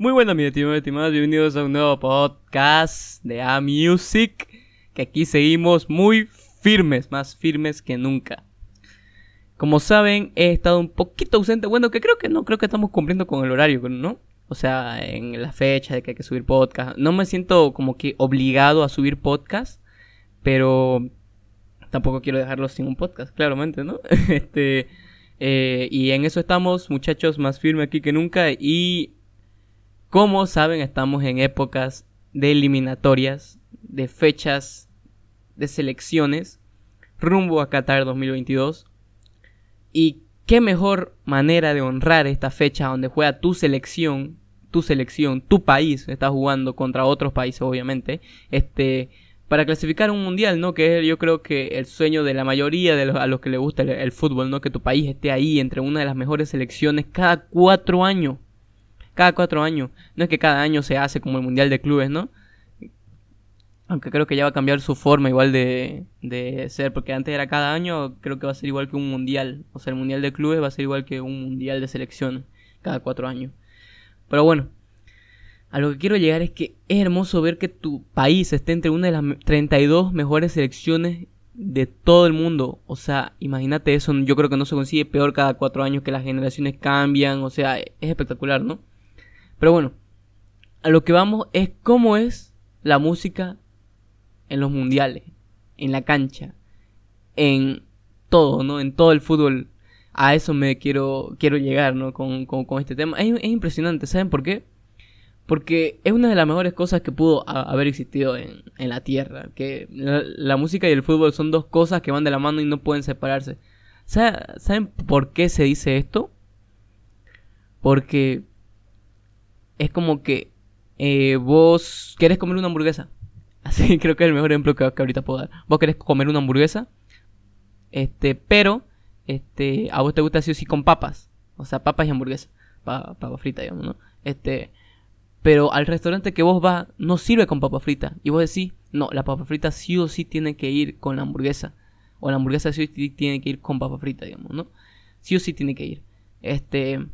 Muy buenas, mis estimados y estimadas. Bienvenidos a un nuevo podcast de A Music. Que aquí seguimos muy firmes, más firmes que nunca. Como saben, he estado un poquito ausente. Bueno, que creo que no, creo que estamos cumpliendo con el horario, ¿no? O sea, en la fecha de que hay que subir podcast. No me siento como que obligado a subir podcast. Pero tampoco quiero dejarlo sin un podcast, claramente, ¿no? este. Eh, y en eso estamos, muchachos, más firmes aquí que nunca. Y como saben, estamos en épocas de eliminatorias, de fechas de selecciones, rumbo a Qatar 2022. Y qué mejor manera de honrar esta fecha donde juega tu selección, tu selección, tu país, está jugando contra otros países, obviamente, este, para clasificar un mundial, ¿no? Que es yo creo que el sueño de la mayoría de los, a los que les gusta el, el, fútbol, ¿no? Que tu país esté ahí entre una de las mejores selecciones cada cuatro años cada cuatro años. No es que cada año se hace como el Mundial de Clubes, ¿no? Aunque creo que ya va a cambiar su forma igual de, de ser, porque antes era cada año, creo que va a ser igual que un Mundial. O sea, el Mundial de Clubes va a ser igual que un Mundial de selección cada cuatro años. Pero bueno, a lo que quiero llegar es que es hermoso ver que tu país esté entre una de las 32 mejores selecciones de todo el mundo. O sea, imagínate eso, yo creo que no se consigue peor cada cuatro años que las generaciones cambian. O sea, es espectacular, ¿no? Pero bueno, a lo que vamos es cómo es la música en los mundiales, en la cancha, en todo, ¿no? En todo el fútbol. A eso me quiero, quiero llegar, ¿no? Con, con, este tema. Es, es, impresionante, ¿saben por qué? Porque es una de las mejores cosas que pudo haber existido en, en la Tierra. Que la, la, música y el fútbol son dos cosas que van de la mano y no pueden separarse. ¿Saben por qué se dice esto? Porque es como que eh, vos querés comer una hamburguesa. Así creo que es el mejor ejemplo que, ahorita puedo dar. Vos querés comer una hamburguesa, este, pero este, a vos te gusta así o sí con papas. O sea, papas y hamburguesa. papa frita, digamos, ¿no? Este, pero al restaurante que vos vas no sirve con papa frita. Y vos decís, no, la papa frita sí o sí tiene que ir con la hamburguesa. O la hamburguesa sí o sí tiene que ir con papa frita, digamos, ¿no? Sí o sí tiene que ir. Este,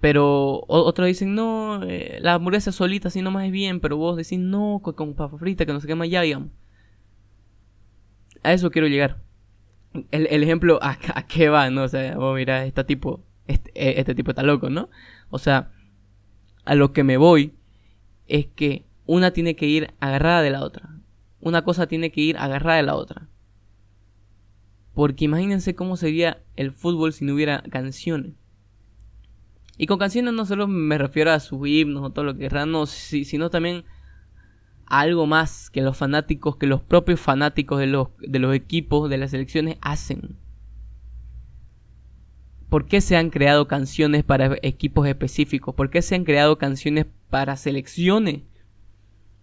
pero otros dicen, no, eh, la hamburguesa solita así nomás es bien, pero vos decís, no, con, papa frita, que no se quema ya, digamos. A eso quiero llegar. El, ejemplo, ¿a, qué va? ¿no? O sea, vos mirá, este tipo, este, e, este tipo está loco, ¿no? O sea, a lo que me voy es que una tiene que ir agarrada de la otra. Una cosa tiene que ir agarrada de la otra. Porque imagínense cómo sería el fútbol si no hubiera canciones. Y con canciones no solo me refiero a sus himnos o todo lo que no, sino también a algo más que los fanáticos, que los propios fanáticos de los, de los equipos, de las selecciones hacen. ¿Por qué se han creado canciones para equipos específicos? ¿Por qué se han creado canciones para selecciones?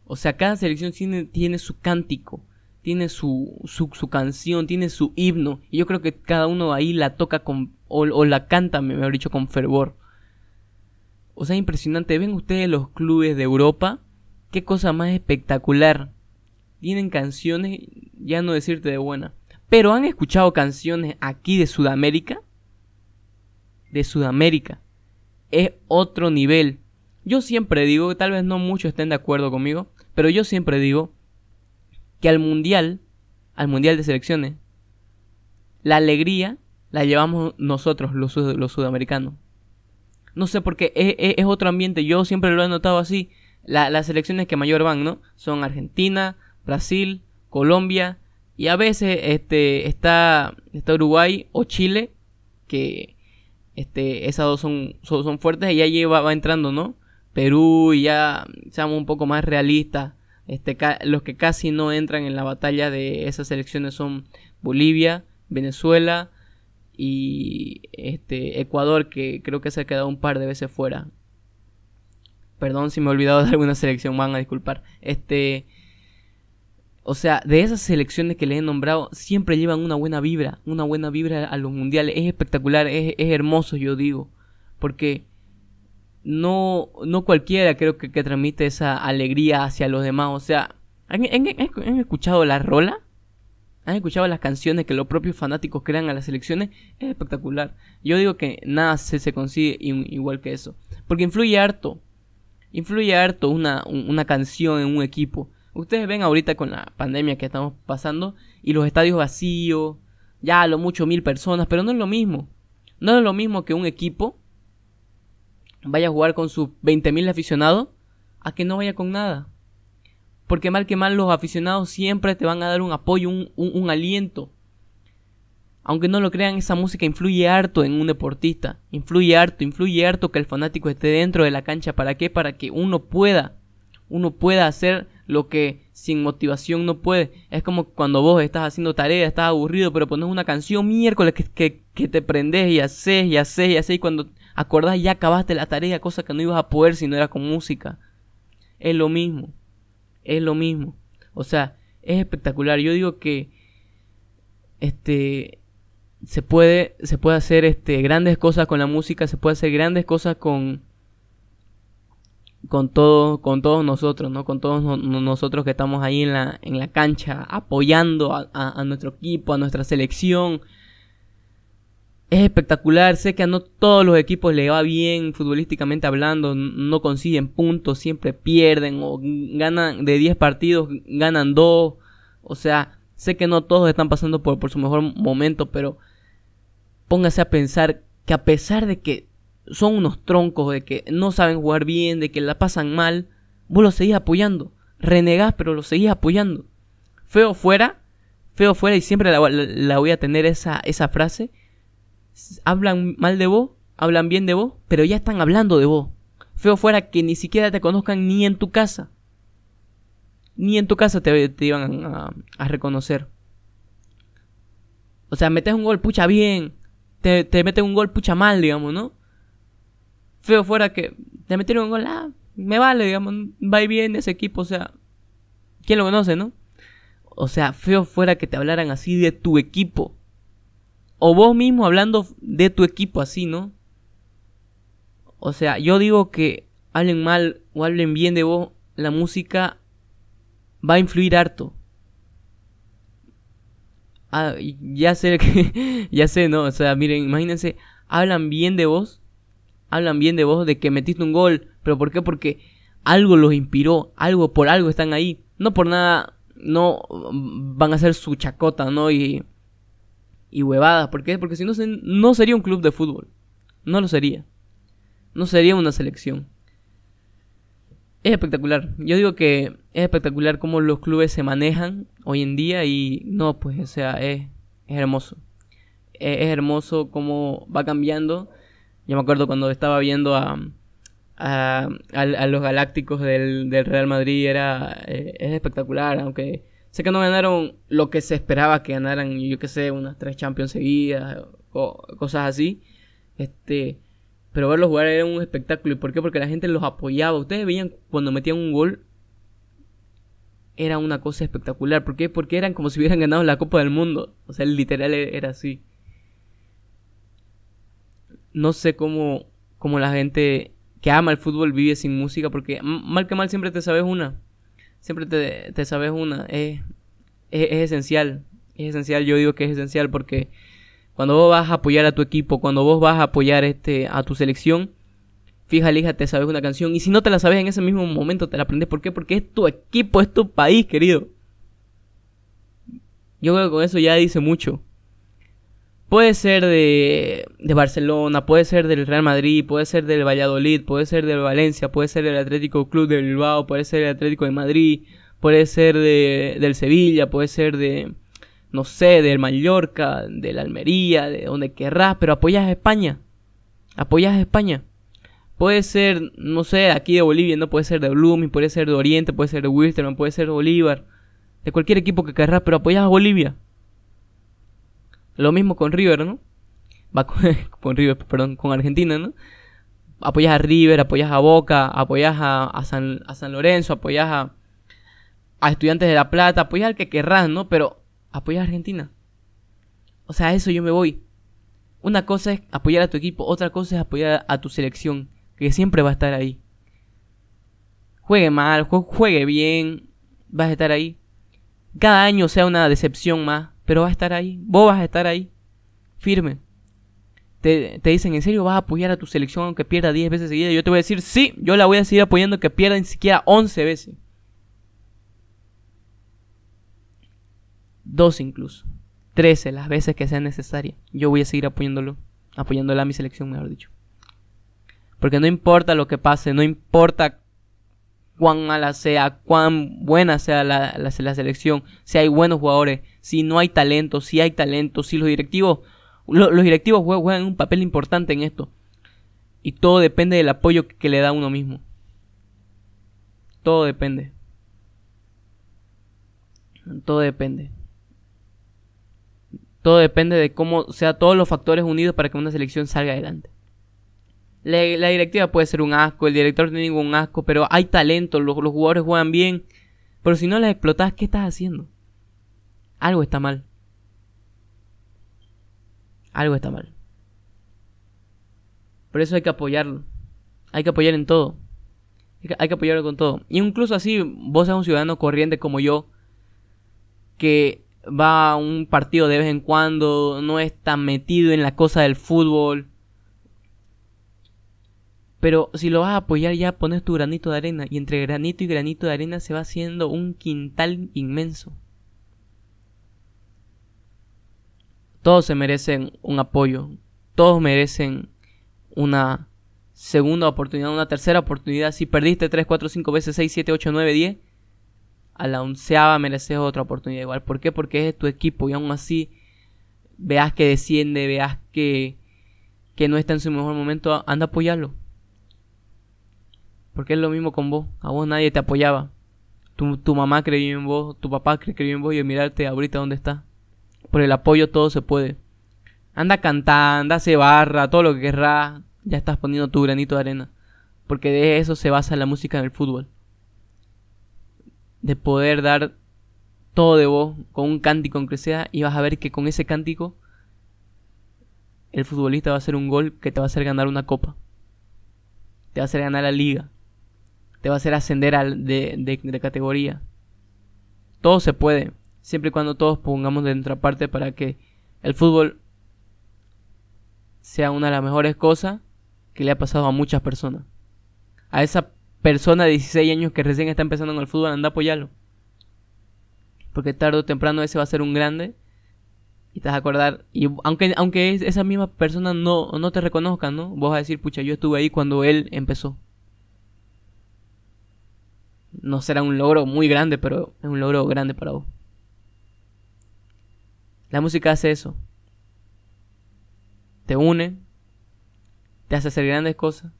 O sea, cada selección tiene, tiene su cántico, tiene su, su, canción, tiene su himno. Y yo creo que cada uno ahí la toca con, o, la canta, mejor dicho, con fervor. O sea, impresionante. ¿Ven ustedes los clubes de Europa? Qué cosa más espectacular. Tienen canciones, ya no decirte de buena. Pero han escuchado canciones aquí de Sudamérica. De Sudamérica. Es otro nivel. Yo siempre digo, tal vez no muchos estén de acuerdo conmigo, pero yo siempre digo que al mundial, al mundial de selecciones, la alegría la llevamos nosotros los, los sudamericanos. No sé por qué, es, otro ambiente. Yo siempre lo he notado así. las selecciones que mayor van, ¿no? Son Argentina, Brasil, Colombia y a veces este está, está Uruguay o Chile que este esas dos son, son, fuertes y va, va, entrando, ¿no? Perú y ya seamos un poco más realistas. Este, los que casi no entran en la batalla de esas selecciones son Bolivia, Venezuela, y este Ecuador que creo que se ha quedado un par de veces fuera. Perdón si me he olvidado de alguna selección, van a disculpar. Este o sea, de esas selecciones que les he nombrado, siempre llevan una buena vibra, una buena vibra a los mundiales. Es espectacular, es, hermoso, yo digo. Porque no, no cualquiera creo que, que transmite esa alegría hacia los demás. O sea, ¿han, han escuchado la rola? ¿Han escuchado las canciones que los propios fanáticos crean a las selecciones? Es espectacular. Yo digo que nada se, se consigue igual que eso. Porque influye harto. Influye harto una, una canción en un equipo. Ustedes ven ahorita con la pandemia que estamos pasando y los estadios vacíos, ya a lo mucho mil personas, pero no es lo mismo. No es lo mismo que un equipo vaya a jugar con sus 20.000 aficionados a que no vaya con nada. Porque mal que mal los aficionados siempre te van a dar un apoyo, un, un, aliento. Aunque no lo crean, esa música influye harto en un deportista. Influye harto, influye harto que el fanático esté dentro de la cancha. ¿Para qué? Para que uno pueda, uno pueda hacer lo que sin motivación no puede. Es como cuando vos estás haciendo tarea, estás aburrido, pero pones una canción miércoles que, que, que te prendes y haces y haces y haces y cuando acordás ya acabaste la tarea, cosa que no ibas a poder si no era con música. Es lo mismo, es lo mismo. O sea, es espectacular. Yo digo que este se puede se puede hacer este grandes cosas con la música, se puede hacer grandes cosas con con todos con todos nosotros, ¿no? Con todos nosotros que estamos ahí en la, en la cancha apoyando a, nuestro equipo, a nuestra selección. Es espectacular, sé que a no todos los equipos le va bien futbolísticamente hablando, no consiguen puntos, siempre pierden o ganan de 10 partidos, ganan 2. O sea, sé que no todos están pasando por, por su mejor momento, pero póngase a pensar que a pesar de que son unos troncos, de que no saben jugar bien, de que la pasan mal, vos los seguís apoyando. Renegás, pero los seguís apoyando. Feo fuera, feo fuera, y siempre la, voy a tener esa, esa frase. Hablan mal de vos, hablan bien de vos, pero ya están hablando de vos. Feo fuera que ni siquiera te conozcan ni en tu casa. Ni en tu casa te, te iban a, a, reconocer. O sea, metes un gol, pucha bien. Te, te metes un gol, pucha mal, digamos, ¿no? feo fuera que te metieron un gol, ah, me vale, digamos, va y ese equipo, o sea, ¿quién lo conoce, no? O sea, feo fuera que te hablaran así de tu equipo. O vos mismo hablando de tu equipo así, ¿no? O sea, yo digo que hablen mal o hablen bien de vos, la música va a influir harto. Ah, ya sé que, ya sé, ¿no? O sea, miren, imagínense, hablan bien de vos hablan bien de vos, de que metiste un gol, pero ¿por qué? Porque algo los inspiró, algo por algo están ahí, no por nada, no van a ser su chacota, ¿no? Y, y huevadas, ¿por qué? Porque si no, no sería un club de fútbol, no lo sería, no sería una selección. Es espectacular, yo digo que es espectacular cómo los clubes se manejan hoy en día y no, pues, o sea, es, hermoso. es hermoso cómo va cambiando yo me acuerdo cuando estaba viendo a, a, los Galácticos del, Real Madrid, era eh, es espectacular, aunque sé que no ganaron lo que se esperaba que ganaran, yo que sé, unas tres Champions seguidas cosas así. Este, pero verlos jugar era un espectáculo. ¿Y por qué? Porque la gente los apoyaba. Ustedes veían cuando metían un gol, era una cosa espectacular. ¿Por qué? Porque eran como si hubieran ganado la Copa del Mundo. O sea, literal era así no sé cómo, cómo la gente que ama el fútbol vive sin música, porque mal que mal siempre te sabes una. Siempre te, te sabes una. Es, esencial. Es esencial, yo digo que es esencial porque cuando vos vas a apoyar a tu equipo, cuando vos vas a apoyar este, a tu selección, fija, hija, te sabes una canción. Y si no te la sabes en ese mismo momento, te la aprendes. ¿Por qué? Porque es tu equipo, es tu país, querido. Yo creo que con eso ya dice mucho. Puede ser de, de, Barcelona, puede ser del Real Madrid, puede ser del Valladolid, puede ser del Valencia, puede ser del Atlético Club de Bilbao, puede ser del Atlético de Madrid, puede ser de, del Sevilla, puede ser de, no sé, del Mallorca, de la Almería, de donde querrás, pero apoyas a España. Apoyas a España. Puede ser, no sé, aquí de Bolivia, no puede ser de Blooming, puede ser de Oriente, puede ser de Wilstermann, puede ser de Bolívar, de cualquier equipo que querrás, pero apoyas a Bolivia. Lo mismo con River, ¿no? Va con, River, perdón, con Argentina, ¿no? Apoyas a River, apoyas a Boca, apoyas a, San, a San Lorenzo, apoyas a, a Estudiantes de La Plata, apoyas al que querrás, ¿no? Pero apoyas a Argentina. O sea, a eso yo me voy. Una cosa es apoyar a tu equipo, otra cosa es apoyar a tu selección, que siempre va a estar ahí. Juegue mal, juegue bien, vas a estar ahí. Cada año sea una decepción más, pero va a estar ahí. Vos vas a estar ahí. Firme. te, te, dicen, ¿en serio vas a apoyar a tu selección aunque pierda 10 veces seguidas? Yo te voy a decir, sí, yo la voy a seguir apoyando que pierda ni siquiera 11 veces. 12 incluso. 13 las veces que sea necesaria. Yo voy a seguir apoyándolo. Apoyándola a mi selección, mejor dicho. Porque no importa lo que pase, no importa cuán mala sea, cuán buena sea la, la, selección, si hay buenos jugadores, si no hay talento, si hay talento, si los directivos, los directivos juegan un papel importante en esto. Y todo depende del apoyo que, que le da uno mismo. Todo depende. Todo depende. Todo depende de cómo sea todos los factores unidos para que una selección salga adelante. La, directiva puede ser un asco, el director tiene ningún asco, pero hay talento, los, los jugadores juegan bien. Pero si no las explotas, ¿qué estás haciendo? Algo está mal. Algo está mal. Por eso hay que apoyarlo. Hay que apoyar en todo. Hay que apoyarlo con todo. Y incluso así, vos seas un ciudadano corriente como yo, que va a un partido de vez en cuando, no está metido en la cosa del fútbol. Pero si lo vas a apoyar ya pones tu granito de arena y entre granito y granito de arena se va haciendo un quintal inmenso. Todos se merecen un apoyo, todos merecen una segunda oportunidad, una tercera oportunidad. Si perdiste 3, 4, 5 veces, 6, 7, 8, 9, 10, a la onceava mereces otra oportunidad igual. ¿Por qué? Porque es tu equipo y aún así veas que desciende, veas que, que no está en su mejor momento, anda a apoyarlo. Porque es lo mismo con vos. A vos nadie te apoyaba. Tu, tu mamá creyó en vos, tu papá creyó en vos y mirarte ahorita dónde está. Por el apoyo todo se puede. Anda a cantar, anda a hacer barra, todo lo que querrás. Ya estás poniendo tu granito de arena. Porque de eso se basa la música en el fútbol de poder dar todo de vos con un cántico aunque sea y vas a ver que con ese cántico el futbolista va a hacer un gol que te va a hacer ganar una copa. Te va a hacer ganar la liga. Te va a hacer ascender al, de, de, categoría. Todo se puede, siempre y cuando todos pongamos de nuestra parte para que el fútbol sea una de las mejores cosas que le ha pasado a muchas personas. A esa persona de 16 años que recién está empezando en el fútbol, anda a apoyarlo. Porque tarde o temprano ese va a ser un grande. Y te vas a acordar. Y aunque, aunque esa misma persona no, no te reconozca, ¿no? Vos vas a decir, pucha, yo estuve ahí cuando él empezó. No será un logro muy grande, pero es un logro grande para vos. La música hace eso. Te une. Te hace hacer grandes cosas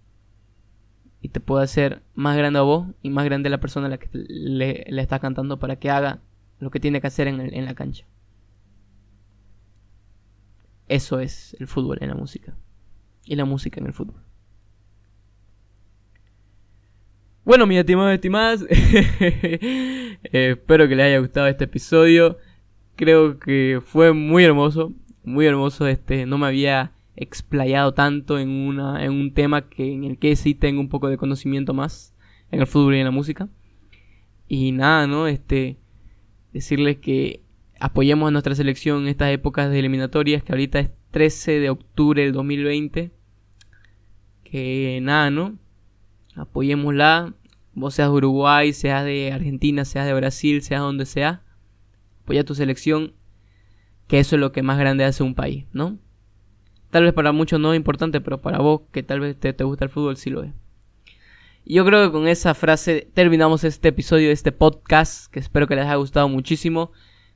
y te puede hacer más grande a vos y más grande a la persona a la que le, le estás cantando para que haga lo que tiene que hacer en, en la cancha. Eso es el fútbol en la música. Y la música en el fútbol. Bueno, mis estimados y estimadas, eh, espero que les haya gustado este episodio. Creo que fue muy hermoso, muy hermoso. Este, no me había explayado tanto en, una, en un tema que, en el que sí tengo un poco de conocimiento más en el fútbol y en la música. Y nada, ¿no? Este, decirles que apoyemos a nuestra selección en estas épocas de eliminatorias, que ahorita es 13 de octubre del 2020. Que nada, ¿no? Apoyémosla, vos seas de Uruguay, seas de Argentina, seas de Brasil, seas donde sea. Apoya tu selección, que eso es lo que más grande hace un país, ¿no? Tal vez para muchos no es importante, pero para vos que tal vez te, gusta el fútbol sí lo es. Yo creo que con esa frase terminamos este episodio de este podcast, que espero que les haya gustado muchísimo.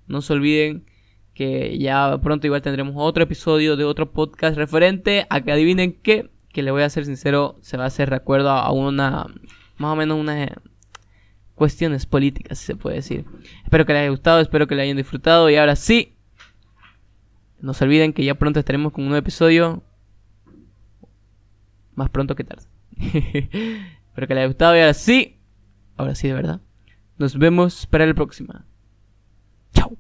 No se olviden que ya pronto igual tendremos otro episodio de otro podcast referente a que adivinen qué, que le voy a ser sincero, se va a hacer recuerdo a una, más o menos unas cuestiones políticas, si se puede decir. Espero que les haya gustado, espero que le hayan disfrutado y ahora sí, no se olviden que ya pronto estaremos con un nuevo episodio. Más pronto que tarde. Espero que les haya gustado y ahora sí. Ahora sí, de verdad. Nos vemos para la próxima. Chao.